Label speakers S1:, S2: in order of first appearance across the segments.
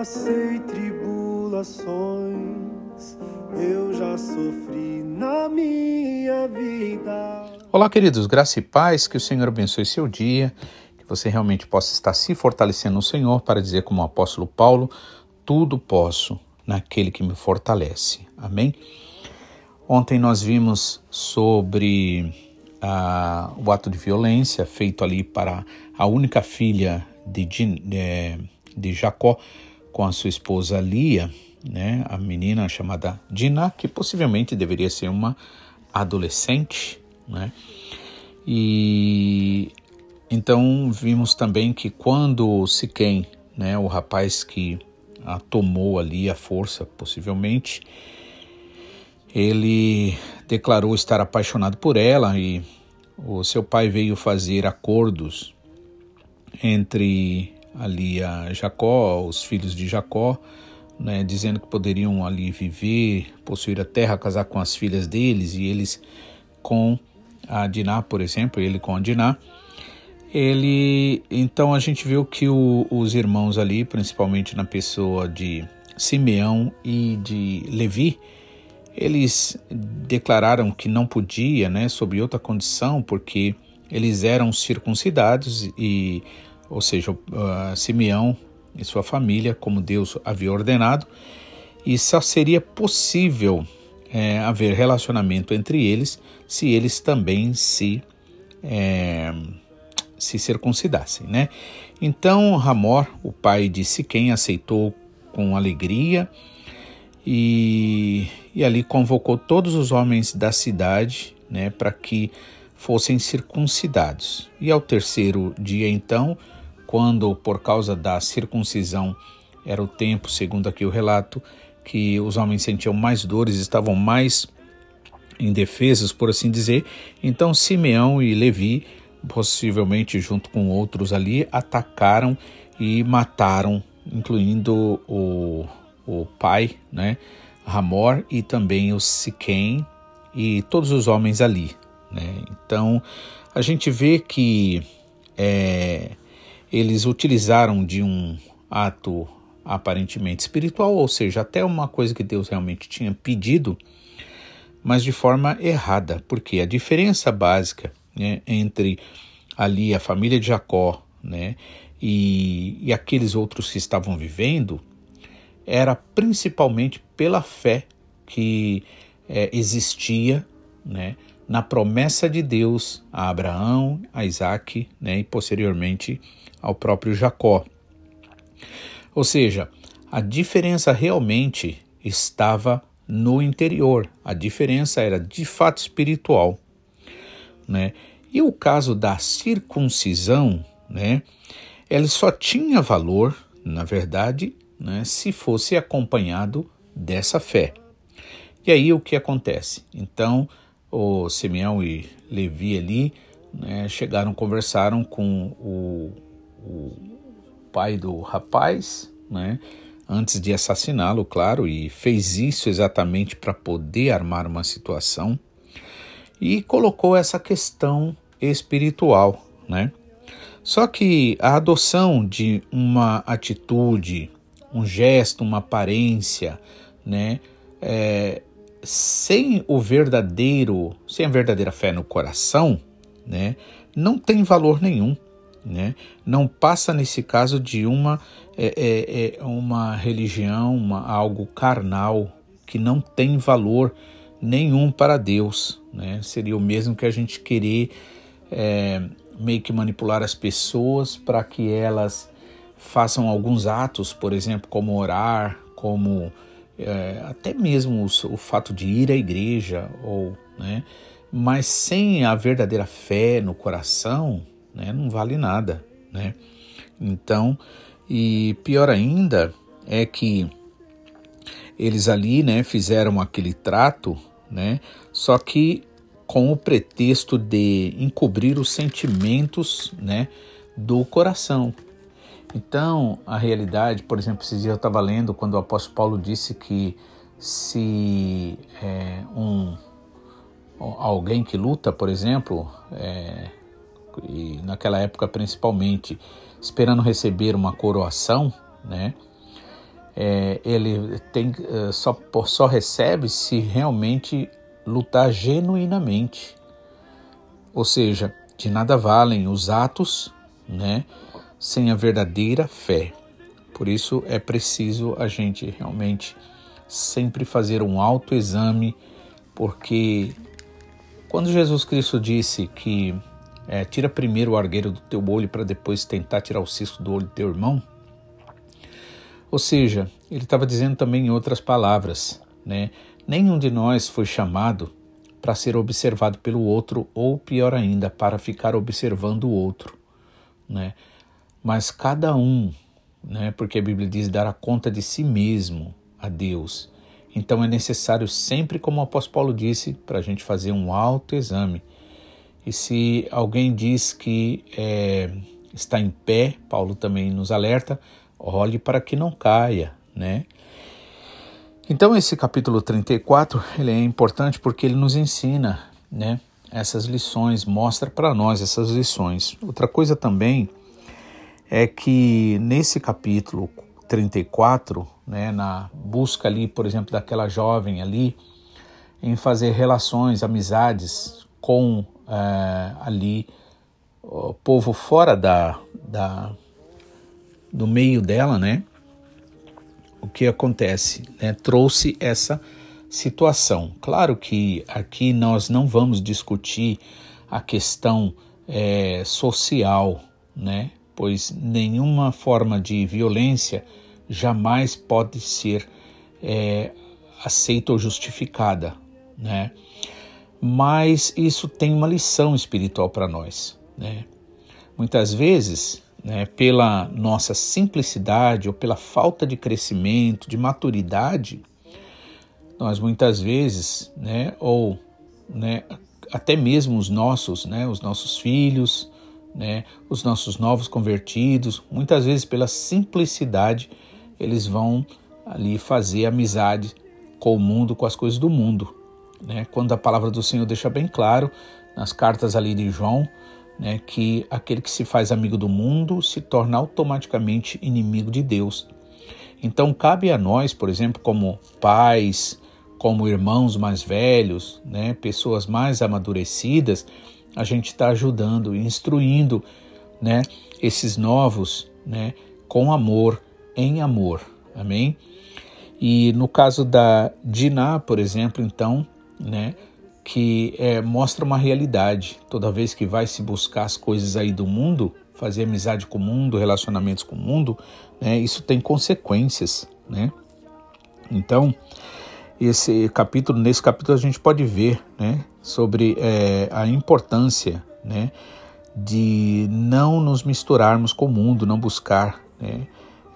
S1: passei tribulações, eu já sofri na minha vida.
S2: Olá, queridos, graça e paz, que o Senhor abençoe seu dia, que você realmente possa estar se fortalecendo no Senhor para dizer, como o apóstolo Paulo, tudo posso naquele que me fortalece. Amém? Ontem nós vimos sobre ah, o ato de violência feito ali para a única filha de, de, de Jacó com a sua esposa Lia, né, a menina chamada Dinah, que possivelmente deveria ser uma adolescente, né? E então vimos também que quando Siquém, né, o rapaz que a tomou ali a força, possivelmente, ele declarou estar apaixonado por ela e o seu pai veio fazer acordos entre ali a Jacó, os filhos de Jacó, né, dizendo que poderiam ali viver, possuir a terra, casar com as filhas deles e eles com a Diná, por exemplo, ele com a Diná. Ele, então a gente viu que o, os irmãos ali, principalmente na pessoa de Simeão e de Levi, eles declararam que não podia, né, sob outra condição, porque eles eram circuncidados e, ou seja, uh, Simeão e sua família, como Deus havia ordenado, e só seria possível é, haver relacionamento entre eles se eles também se é, se circuncidassem, né? Então Ramor, o pai de Siquém, aceitou com alegria e, e ali convocou todos os homens da cidade, né, para que fossem circuncidados. E ao terceiro dia, então, quando por causa da circuncisão era o tempo, segundo aqui o relato, que os homens sentiam mais dores, estavam mais indefesos, por assim dizer, então Simeão e Levi, possivelmente junto com outros ali, atacaram e mataram, incluindo o o pai, né, Ramor e também o Siquém e todos os homens ali. Né? Então a gente vê que é, eles utilizaram de um ato aparentemente espiritual, ou seja, até uma coisa que Deus realmente tinha pedido, mas de forma errada, porque a diferença básica né, entre ali a família de Jacó né, e, e aqueles outros que estavam vivendo era principalmente pela fé que é, existia né, na promessa de Deus a Abraão, a Isaac né, e posteriormente ao próprio Jacó. Ou seja, a diferença realmente estava no interior, a diferença era de fato espiritual. Né? E o caso da circuncisão, né, ele só tinha valor, na verdade, né, se fosse acompanhado dessa fé. E aí o que acontece? Então, o Simeão e Levi ali né, chegaram, conversaram com o, o pai do rapaz, né, antes de assassiná-lo, claro, e fez isso exatamente para poder armar uma situação e colocou essa questão espiritual, né? Só que a adoção de uma atitude um gesto, uma aparência, né? É, sem o verdadeiro, sem a verdadeira fé no coração, né? Não tem valor nenhum, né? Não passa nesse caso de uma é, é, é uma religião, uma, algo carnal que não tem valor nenhum para Deus, né? Seria o mesmo que a gente querer é, meio que manipular as pessoas para que elas façam alguns atos, por exemplo, como orar, como é, até mesmo o, o, fato de ir à igreja, ou, né, mas sem a verdadeira fé no coração, né, não vale nada, né? Então, e pior ainda é que eles ali, né, fizeram aquele trato, né, só que com o pretexto de encobrir os sentimentos, né, do coração, então, a realidade, por exemplo, esses dias eu estava lendo quando o apóstolo Paulo disse que se é, um alguém que luta, por exemplo, é, e naquela época principalmente, esperando receber uma coroação, né? é, ele tem, é, só, só recebe se realmente lutar genuinamente. Ou seja, de nada valem os atos, né, sem a verdadeira fé. Por isso é preciso a gente realmente sempre fazer um autoexame, porque quando Jesus Cristo disse que é, tira primeiro o argueiro do teu olho para depois tentar tirar o cisco do olho do teu irmão, ou seja, ele estava dizendo também em outras palavras, né? Nenhum de nós foi chamado para ser observado pelo outro ou pior ainda, para ficar observando o outro, né? Mas cada um, né? Porque a Bíblia diz dar a conta de si mesmo a Deus. Então é necessário sempre, como o apóstolo Paulo disse, para a gente fazer um autoexame. E se alguém diz que é, está em pé, Paulo também nos alerta, olhe para que não caia, né? Então esse capítulo 34, ele é importante porque ele nos ensina, né, essas lições, mostra para nós essas lições. Outra coisa também é que nesse capítulo 34, né, na busca ali, por exemplo, daquela jovem ali, em fazer relações, amizades com é, ali o povo fora da, da, do meio dela, né? O que acontece? Né? Trouxe essa situação. Claro que aqui nós não vamos discutir a questão é, social, né? Pois nenhuma forma de violência jamais pode ser é, aceita ou justificada, né? Mas isso tem uma lição espiritual para nós, né? Muitas vezes, né, pela nossa simplicidade ou pela falta de crescimento, de maturidade, nós muitas vezes, né, ou né, até mesmo os nossos, né, os nossos filhos, né, os nossos novos convertidos, muitas vezes pela simplicidade eles vão ali fazer amizade com o mundo, com as coisas do mundo. Né? Quando a palavra do Senhor deixa bem claro, nas cartas ali de João, né, que aquele que se faz amigo do mundo se torna automaticamente inimigo de Deus. Então cabe a nós, por exemplo, como pais, como irmãos mais velhos, né, pessoas mais amadurecidas, a gente está ajudando, instruindo né, esses novos né, com amor, em amor. Amém? E no caso da Diná, por exemplo, então, né, que é, mostra uma realidade. Toda vez que vai se buscar as coisas aí do mundo, fazer amizade com o mundo, relacionamentos com o mundo, né, isso tem consequências, né? Então, esse capítulo, nesse capítulo a gente pode ver, né, sobre é, a importância, né, de não nos misturarmos com o mundo, não buscar, né,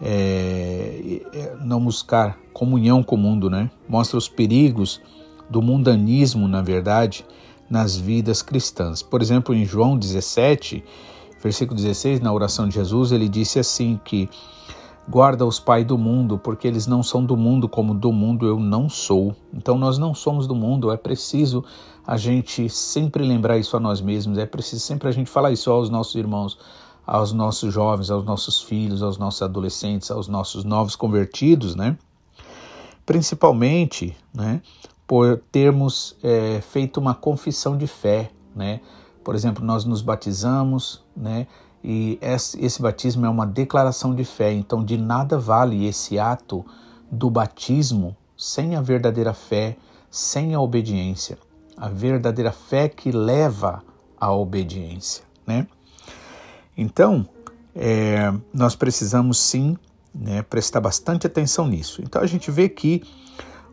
S2: é, é, não buscar comunhão com o mundo, né? Mostra os perigos do mundanismo, na verdade, nas vidas cristãs. Por exemplo, em João 17, versículo 16, na oração de Jesus, ele disse assim que guarda os pais do mundo, porque eles não são do mundo como do mundo eu não sou. Então nós não somos do mundo, é preciso a gente sempre lembrar isso a nós mesmos, é preciso sempre a gente falar isso aos nossos irmãos aos nossos jovens, aos nossos filhos, aos nossos adolescentes, aos nossos novos convertidos, né? Principalmente, né, por termos é, feito uma confissão de fé, né? Por exemplo, nós nos batizamos, né? E esse, batismo é uma declaração de fé. Então, de nada vale esse ato do batismo sem a verdadeira fé, sem a obediência. A verdadeira fé que leva à obediência, né? Então, é, nós precisamos sim né, prestar bastante atenção nisso. Então, a gente vê que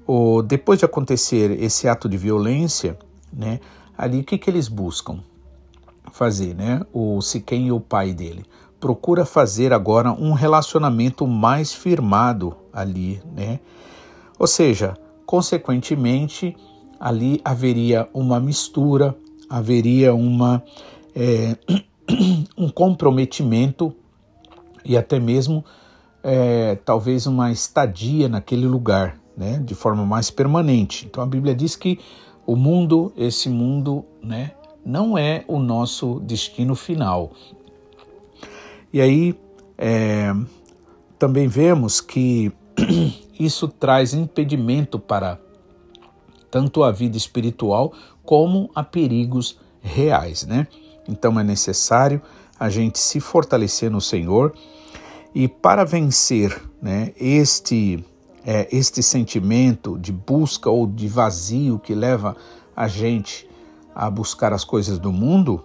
S2: o, depois de acontecer esse ato de violência, né, ali o que, que eles buscam fazer? Né? O Siquém e o pai dele procura fazer agora um relacionamento mais firmado ali, né? Ou seja, consequentemente, ali haveria uma mistura, haveria uma é, um comprometimento e até mesmo é, talvez uma estadia naquele lugar, né, de forma mais permanente. Então a Bíblia diz que o mundo, esse mundo, né, não é o nosso destino final. E aí é, também vemos que isso traz impedimento para tanto a vida espiritual como a perigos reais, né? Então é necessário a gente se fortalecer no Senhor e para vencer, né, este é, este sentimento de busca ou de vazio que leva a gente a buscar as coisas do mundo,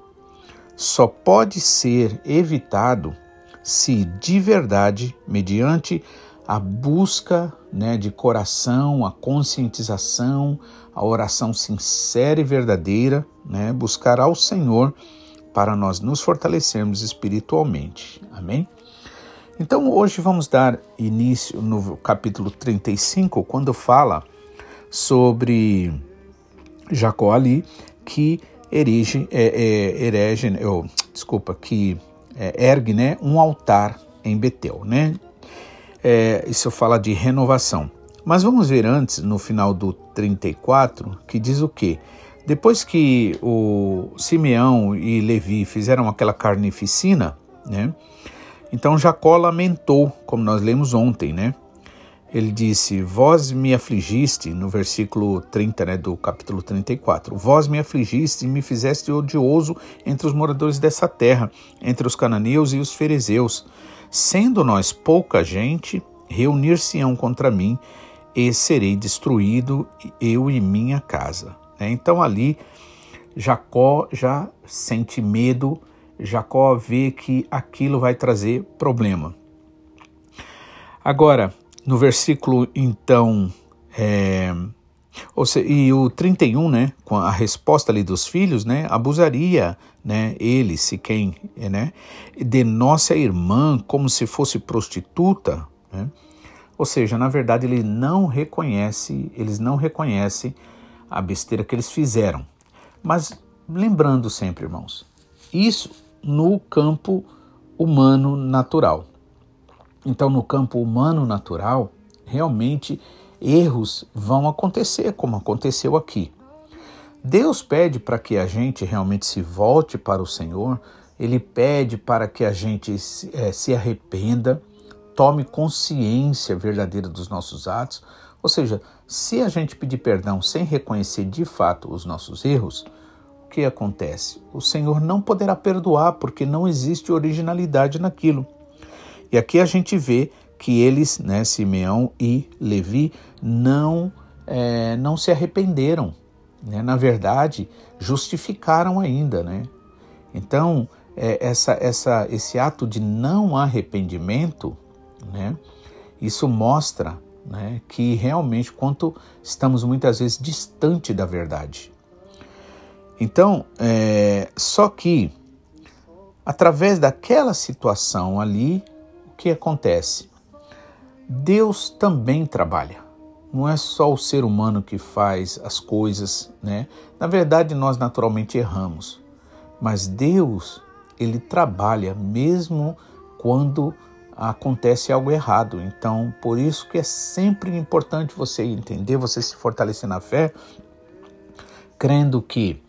S2: só pode ser evitado se de verdade, mediante a busca né, de coração, a conscientização, a oração sincera e verdadeira, né, buscar ao Senhor para nós nos fortalecermos espiritualmente. Amém? Então hoje vamos dar início no capítulo 35, quando fala sobre Jacó ali, que erige, é, é, erege, oh, desculpa, que é, ergue né, um altar em Betel. Né? É, isso fala de renovação. Mas vamos ver antes, no final do 34, que diz o quê? Depois que o Simeão e Levi fizeram aquela carnificina, né? Então Jacó lamentou, como nós lemos ontem, né? Ele disse: Vós me afligiste, no versículo 30 né, do capítulo 34. Vós me afligiste e me fizeste odioso entre os moradores dessa terra, entre os cananeus e os ferezeus. Sendo nós pouca gente, reunir-se-ão contra mim, e serei destruído, eu e minha casa. Né? Então ali Jacó já sente medo Jacó vê que aquilo vai trazer problema. Agora, no versículo então, é, seja, e o 31, né, com a resposta ali dos filhos, né, abusaria, né, ele, se quem, né, de nossa irmã como se fosse prostituta, né? Ou seja, na verdade ele não reconhece, eles não reconhecem a besteira que eles fizeram. Mas lembrando sempre, irmãos, isso no campo humano natural. Então, no campo humano natural, realmente erros vão acontecer, como aconteceu aqui. Deus pede para que a gente realmente se volte para o Senhor, Ele pede para que a gente é, se arrependa, tome consciência verdadeira dos nossos atos. Ou seja, se a gente pedir perdão sem reconhecer de fato os nossos erros, o que acontece? O Senhor não poderá perdoar porque não existe originalidade naquilo. E aqui a gente vê que eles, né, Simeão e Levi, não, é, não se arrependeram. Né? Na verdade, justificaram ainda. Né? Então, é, essa, essa, esse ato de não arrependimento, né, isso mostra né, que realmente quanto estamos muitas vezes distante da verdade. Então, é, só que através daquela situação ali, que acontece? Deus também trabalha. Não é só o ser humano que faz as coisas, né? Na verdade, nós naturalmente erramos, mas Deus, ele trabalha mesmo quando acontece algo errado. Então, por isso que é sempre importante você entender, você se fortalecer na fé, crendo que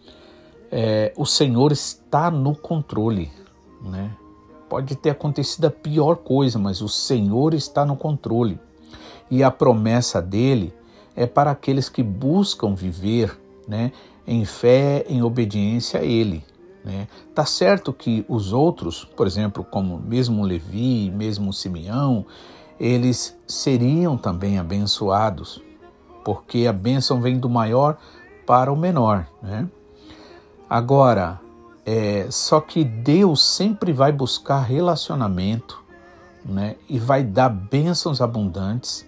S2: é, o Senhor está no controle, né? Pode ter acontecido a pior coisa, mas o Senhor está no controle. E a promessa dele é para aqueles que buscam viver, né, em fé, em obediência a ele, né? Tá certo que os outros, por exemplo, como mesmo Levi, mesmo Simeão, eles seriam também abençoados, porque a bênção vem do maior para o menor, né? Agora, é, só que Deus sempre vai buscar relacionamento né, e vai dar bênçãos abundantes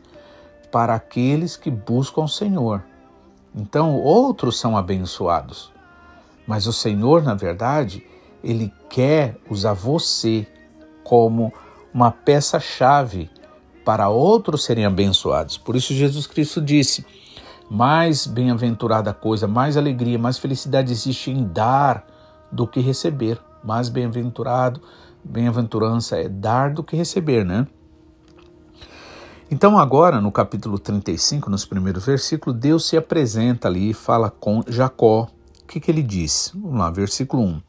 S2: para aqueles que buscam o Senhor. Então, outros são abençoados, mas o Senhor, na verdade, ele quer usar você como uma peça-chave para outros serem abençoados. Por isso, Jesus Cristo disse: mais bem-aventurada coisa, mais alegria, mais felicidade existe em dar do que receber. Mais bem-aventurado, bem-aventurança é dar do que receber, né? Então, agora, no capítulo 35, nos primeiros versículos, Deus se apresenta ali e fala com Jacó. O que, que ele diz? Vamos lá, versículo 1.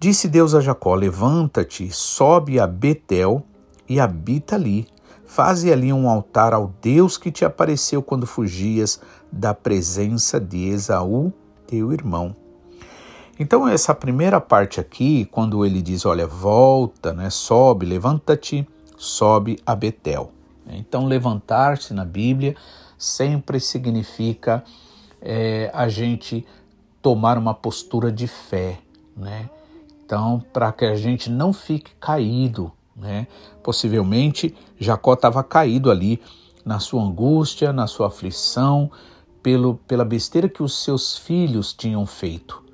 S2: Disse Deus a Jacó: Levanta-te, sobe a Betel e habita ali Faze ali um altar ao Deus que te apareceu quando fugias da presença de Esaú, teu irmão. Então, essa primeira parte aqui, quando ele diz: Olha, volta, né, sobe, levanta-te, sobe a Betel. Então, levantar-se na Bíblia sempre significa é, a gente tomar uma postura de fé, né? Então, para que a gente não fique caído, né? Possivelmente Jacó estava caído ali na sua angústia, na sua aflição, pelo, pela besteira que os seus filhos tinham feito.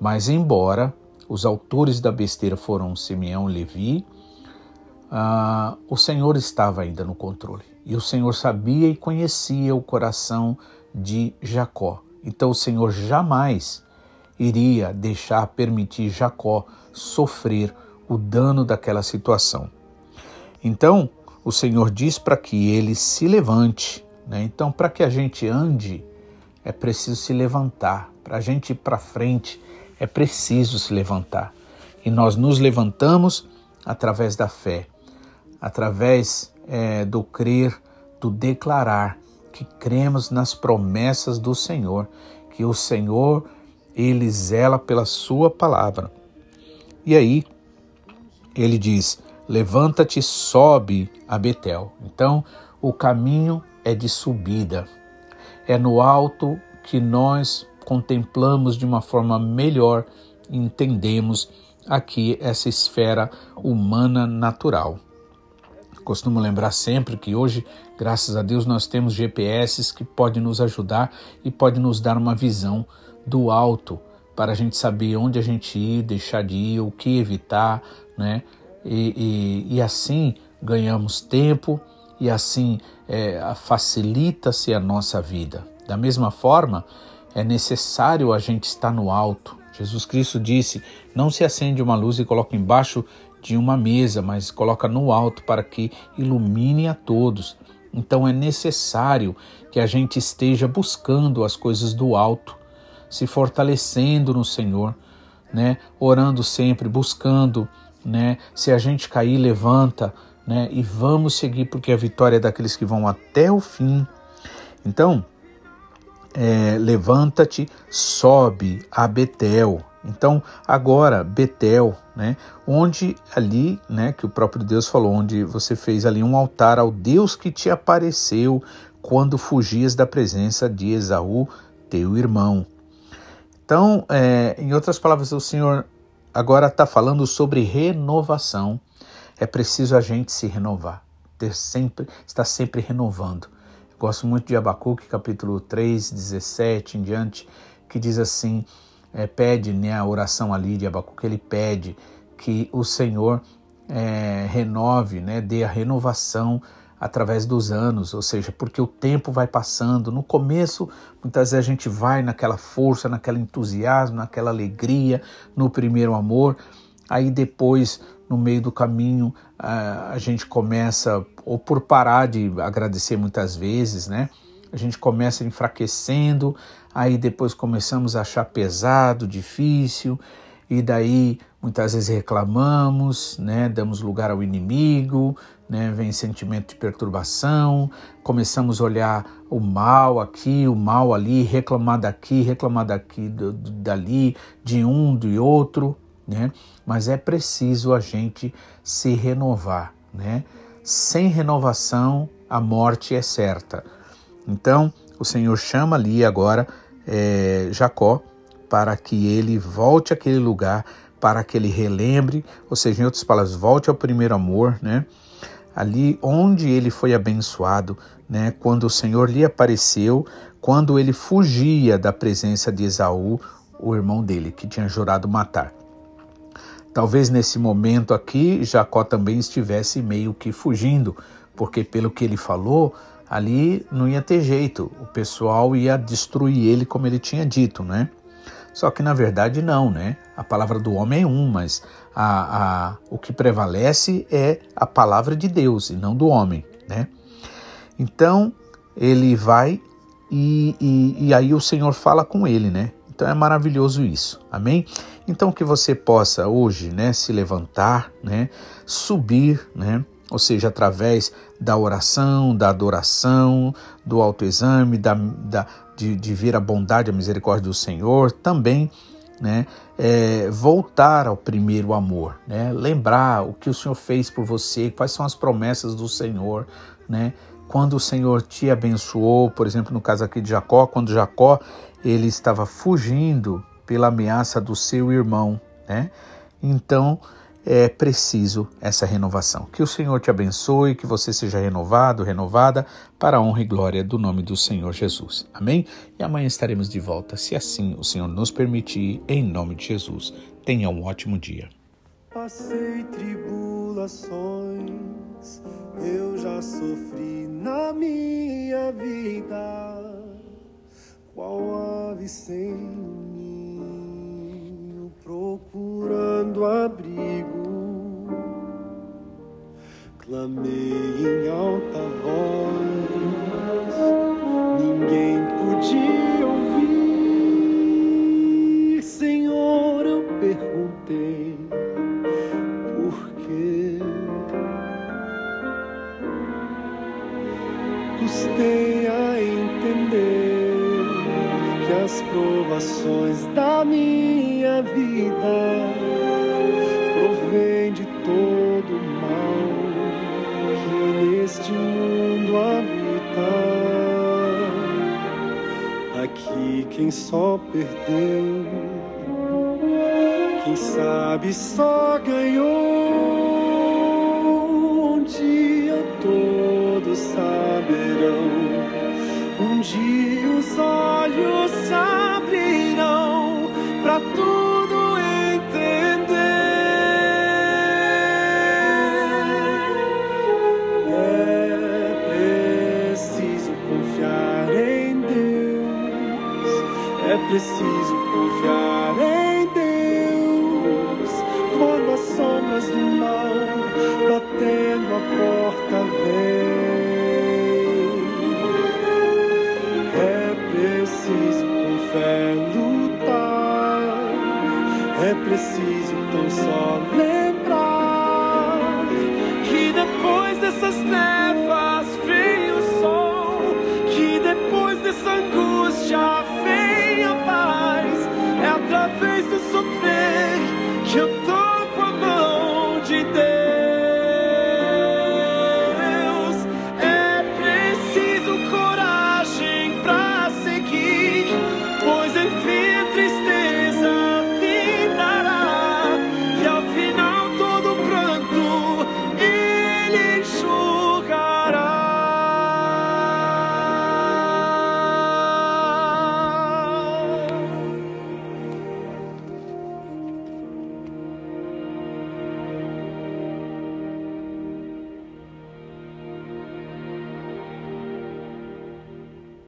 S2: Mas, embora os autores da besteira foram Simeão e Levi, ah, o Senhor estava ainda no controle. E o Senhor sabia e conhecia o coração de Jacó. Então o Senhor jamais iria deixar permitir Jacó sofrer o dano daquela situação. Então, o Senhor diz para que ele se levante. Né? Então, para que a gente ande, é preciso se levantar. Para a gente ir para frente, é preciso se levantar. E nós nos levantamos através da fé, através é, do crer, do declarar que cremos nas promessas do Senhor, que o Senhor ele zela pela sua palavra. E aí, ele diz: Levanta-te, sobe a Betel. Então, o caminho é de subida. É no alto que nós contemplamos de uma forma melhor entendemos aqui essa esfera humana natural. Costumo lembrar sempre que hoje, graças a Deus, nós temos GPS que podem nos ajudar e pode nos dar uma visão do alto para a gente saber onde a gente ir, deixar de ir, o que evitar, né? E, e, e assim ganhamos tempo e assim é, facilita-se a nossa vida. Da mesma forma, é necessário a gente estar no alto. Jesus Cristo disse: Não se acende uma luz e coloca embaixo de uma mesa, mas coloca no alto para que ilumine a todos. Então é necessário que a gente esteja buscando as coisas do alto se fortalecendo no Senhor, né? Orando sempre, buscando, né? Se a gente cair, levanta, né? E vamos seguir porque a vitória é daqueles que vão até o fim. Então, é, levanta-te, sobe a Betel. Então, agora, Betel, né, onde ali, né, que o próprio Deus falou, onde você fez ali um altar ao Deus que te apareceu quando fugias da presença de Esaú, teu irmão. Então, é, em outras palavras, o Senhor agora está falando sobre renovação. É preciso a gente se renovar, ter sempre, estar sempre renovando. Gosto muito de Abacuque, capítulo 3, 17 em diante, que diz assim, é, pede, né, a oração ali de Abacuque, ele pede que o Senhor é, renove, né, dê a renovação através dos anos, ou seja, porque o tempo vai passando. No começo, muitas vezes a gente vai naquela força, naquele entusiasmo, naquela alegria, no primeiro amor. Aí depois, no meio do caminho, a gente começa, ou por parar de agradecer muitas vezes, né? A gente começa enfraquecendo, aí depois começamos a achar pesado, difícil, e daí muitas vezes reclamamos, né? Damos lugar ao inimigo, né? vem sentimento de perturbação, começamos a olhar o mal aqui, o mal ali, reclamar daqui, reclamar daqui, do, do, dali, de um, de outro, né? Mas é preciso a gente se renovar, né? Sem renovação, a morte é certa. Então, o Senhor chama ali agora é, Jacó para que ele volte àquele lugar, para que ele relembre, ou seja, em outras palavras, volte ao primeiro amor, né? ali onde ele foi abençoado, né, quando o Senhor lhe apareceu, quando ele fugia da presença de Esaú, o irmão dele, que tinha jurado matar. Talvez nesse momento aqui Jacó também estivesse meio que fugindo, porque pelo que ele falou, ali não ia ter jeito, o pessoal ia destruir ele como ele tinha dito, né? Só que na verdade não, né? A palavra do homem é um, mas a, a, o que prevalece é a palavra de Deus e não do homem, né? Então ele vai e, e, e aí o Senhor fala com ele, né? Então é maravilhoso isso, amém? Então que você possa hoje, né, se levantar, né, subir, né, ou seja, através da oração, da adoração, do autoexame, da, da, de, de ver a bondade, a misericórdia do Senhor, também né, é, voltar ao primeiro amor, né, lembrar o que o Senhor fez por você, quais são as promessas do Senhor, né, quando o Senhor te abençoou, por exemplo, no caso aqui de Jacó, quando Jacó ele estava fugindo pela ameaça do seu irmão, né, então é preciso essa renovação. Que o Senhor te abençoe, que você seja renovado, renovada, para a honra e glória do nome do Senhor Jesus. Amém? E amanhã estaremos de volta, se assim o Senhor nos permitir, em nome de Jesus. Tenha um ótimo dia.
S1: Passei tribulações, eu já sofri na minha vida, qual ave sem procurando abrigo Clamei em alta voz, ninguém podia ouvir. Senhor, eu perguntei por quê. Custei a entender que as provações da minha vida provém de todo mal neste mundo habita. Aqui quem só perdeu, quem sabe só ganhou.